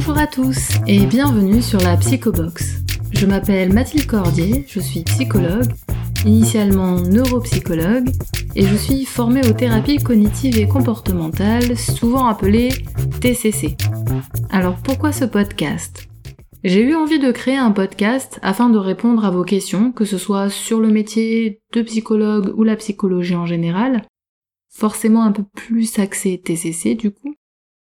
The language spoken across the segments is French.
Bonjour à tous et bienvenue sur la Psychobox. Je m'appelle Mathilde Cordier, je suis psychologue, initialement neuropsychologue, et je suis formée aux thérapies cognitives et comportementales, souvent appelées TCC. Alors pourquoi ce podcast? J'ai eu envie de créer un podcast afin de répondre à vos questions, que ce soit sur le métier de psychologue ou la psychologie en général, forcément un peu plus axé TCC du coup,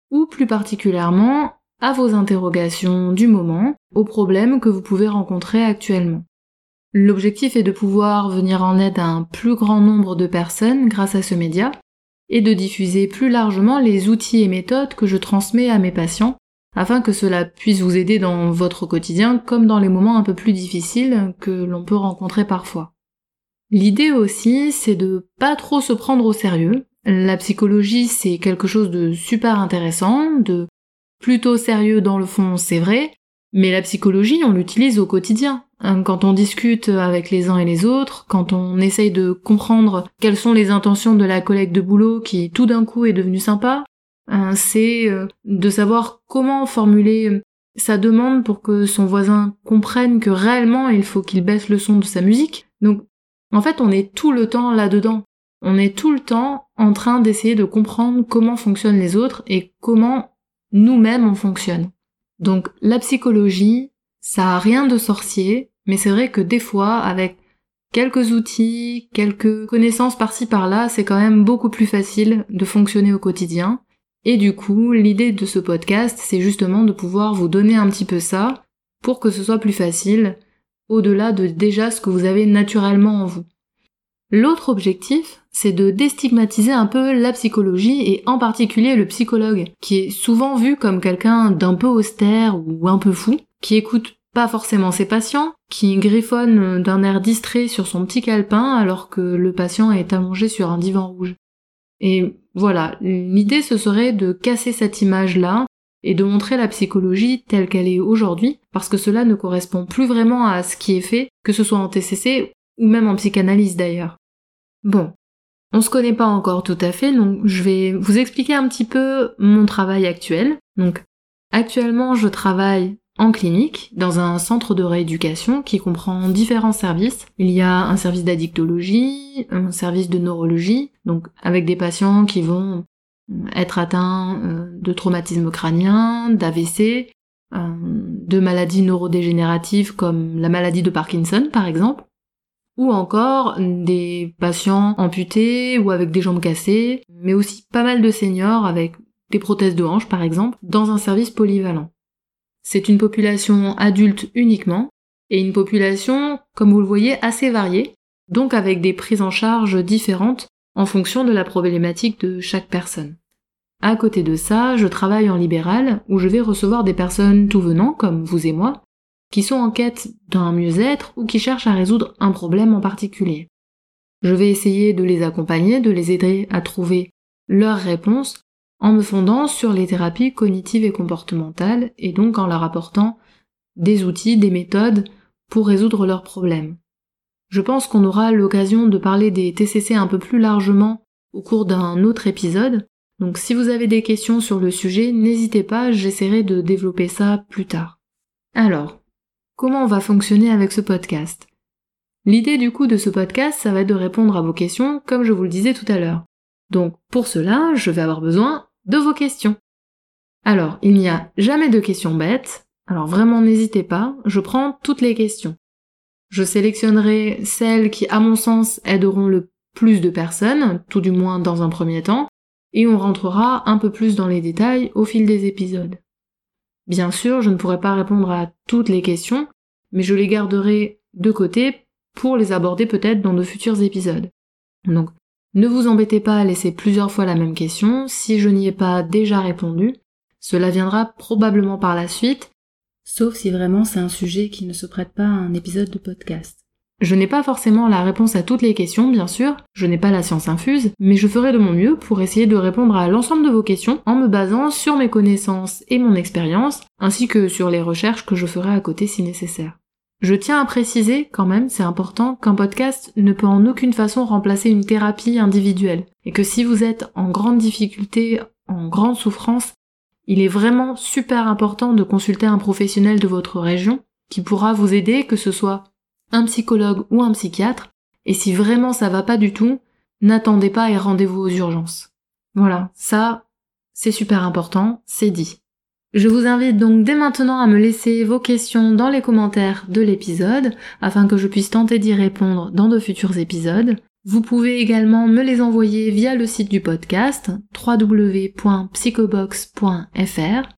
ou plus particulièrement à vos interrogations du moment, aux problèmes que vous pouvez rencontrer actuellement. L'objectif est de pouvoir venir en aide à un plus grand nombre de personnes grâce à ce média et de diffuser plus largement les outils et méthodes que je transmets à mes patients afin que cela puisse vous aider dans votre quotidien comme dans les moments un peu plus difficiles que l'on peut rencontrer parfois. L'idée aussi, c'est de pas trop se prendre au sérieux. La psychologie, c'est quelque chose de super intéressant, de plutôt sérieux dans le fond, c'est vrai, mais la psychologie, on l'utilise au quotidien. Hein, quand on discute avec les uns et les autres, quand on essaye de comprendre quelles sont les intentions de la collègue de boulot qui tout d'un coup est devenue sympa, hein, c'est euh, de savoir comment formuler euh, sa demande pour que son voisin comprenne que réellement il faut qu'il baisse le son de sa musique. Donc en fait on est tout le temps là-dedans. On est tout le temps en train d'essayer de comprendre comment fonctionnent les autres et comment nous-mêmes on fonctionne. Donc la psychologie, ça a rien de sorcier, mais c'est vrai que des fois, avec quelques outils, quelques connaissances par-ci par-là, c'est quand même beaucoup plus facile de fonctionner au quotidien. Et du coup, l'idée de ce podcast, c'est justement de pouvoir vous donner un petit peu ça pour que ce soit plus facile, au-delà de déjà ce que vous avez naturellement en vous. L'autre objectif, c'est de déstigmatiser un peu la psychologie et en particulier le psychologue, qui est souvent vu comme quelqu'un d'un peu austère ou un peu fou, qui écoute pas forcément ses patients, qui griffonne d'un air distrait sur son petit calepin alors que le patient est allongé sur un divan rouge. Et voilà, l'idée ce serait de casser cette image-là et de montrer la psychologie telle qu'elle est aujourd'hui, parce que cela ne correspond plus vraiment à ce qui est fait, que ce soit en TCC ou même en psychanalyse d'ailleurs. Bon, on se connaît pas encore tout à fait, donc je vais vous expliquer un petit peu mon travail actuel. Donc, actuellement, je travaille en clinique, dans un centre de rééducation qui comprend différents services. Il y a un service d'addictologie, un service de neurologie, donc avec des patients qui vont être atteints euh, de traumatisme crânien, d'AVC, euh, de maladies neurodégénératives comme la maladie de Parkinson par exemple ou encore des patients amputés ou avec des jambes cassées, mais aussi pas mal de seniors avec des prothèses de hanche par exemple, dans un service polyvalent. C'est une population adulte uniquement, et une population, comme vous le voyez, assez variée, donc avec des prises en charge différentes en fonction de la problématique de chaque personne. À côté de ça, je travaille en libéral, où je vais recevoir des personnes tout venant, comme vous et moi, qui sont en quête d'un mieux-être ou qui cherchent à résoudre un problème en particulier. Je vais essayer de les accompagner, de les aider à trouver leurs réponses en me fondant sur les thérapies cognitives et comportementales et donc en leur apportant des outils, des méthodes pour résoudre leurs problèmes. Je pense qu'on aura l'occasion de parler des TCC un peu plus largement au cours d'un autre épisode, donc si vous avez des questions sur le sujet, n'hésitez pas, j'essaierai de développer ça plus tard. Alors, comment on va fonctionner avec ce podcast. L'idée du coup de ce podcast, ça va être de répondre à vos questions comme je vous le disais tout à l'heure. Donc pour cela, je vais avoir besoin de vos questions. Alors, il n'y a jamais de questions bêtes, alors vraiment n'hésitez pas, je prends toutes les questions. Je sélectionnerai celles qui, à mon sens, aideront le plus de personnes, tout du moins dans un premier temps, et on rentrera un peu plus dans les détails au fil des épisodes. Bien sûr, je ne pourrai pas répondre à toutes les questions, mais je les garderai de côté pour les aborder peut-être dans de futurs épisodes. Donc, ne vous embêtez pas à laisser plusieurs fois la même question, si je n'y ai pas déjà répondu, cela viendra probablement par la suite, sauf si vraiment c'est un sujet qui ne se prête pas à un épisode de podcast. Je n'ai pas forcément la réponse à toutes les questions, bien sûr, je n'ai pas la science infuse, mais je ferai de mon mieux pour essayer de répondre à l'ensemble de vos questions en me basant sur mes connaissances et mon expérience, ainsi que sur les recherches que je ferai à côté si nécessaire. Je tiens à préciser quand même, c'est important, qu'un podcast ne peut en aucune façon remplacer une thérapie individuelle, et que si vous êtes en grande difficulté, en grande souffrance, il est vraiment super important de consulter un professionnel de votre région qui pourra vous aider, que ce soit un psychologue ou un psychiatre, et si vraiment ça va pas du tout, n'attendez pas et rendez-vous aux urgences. Voilà, ça, c'est super important, c'est dit. Je vous invite donc dès maintenant à me laisser vos questions dans les commentaires de l'épisode afin que je puisse tenter d'y répondre dans de futurs épisodes. Vous pouvez également me les envoyer via le site du podcast www.psychobox.fr.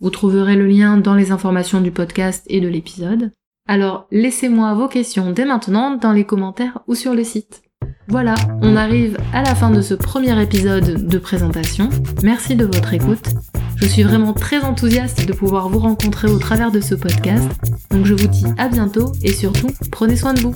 Vous trouverez le lien dans les informations du podcast et de l'épisode. Alors laissez-moi vos questions dès maintenant dans les commentaires ou sur le site. Voilà, on arrive à la fin de ce premier épisode de présentation. Merci de votre écoute. Je suis vraiment très enthousiaste de pouvoir vous rencontrer au travers de ce podcast. Donc je vous dis à bientôt et surtout, prenez soin de vous.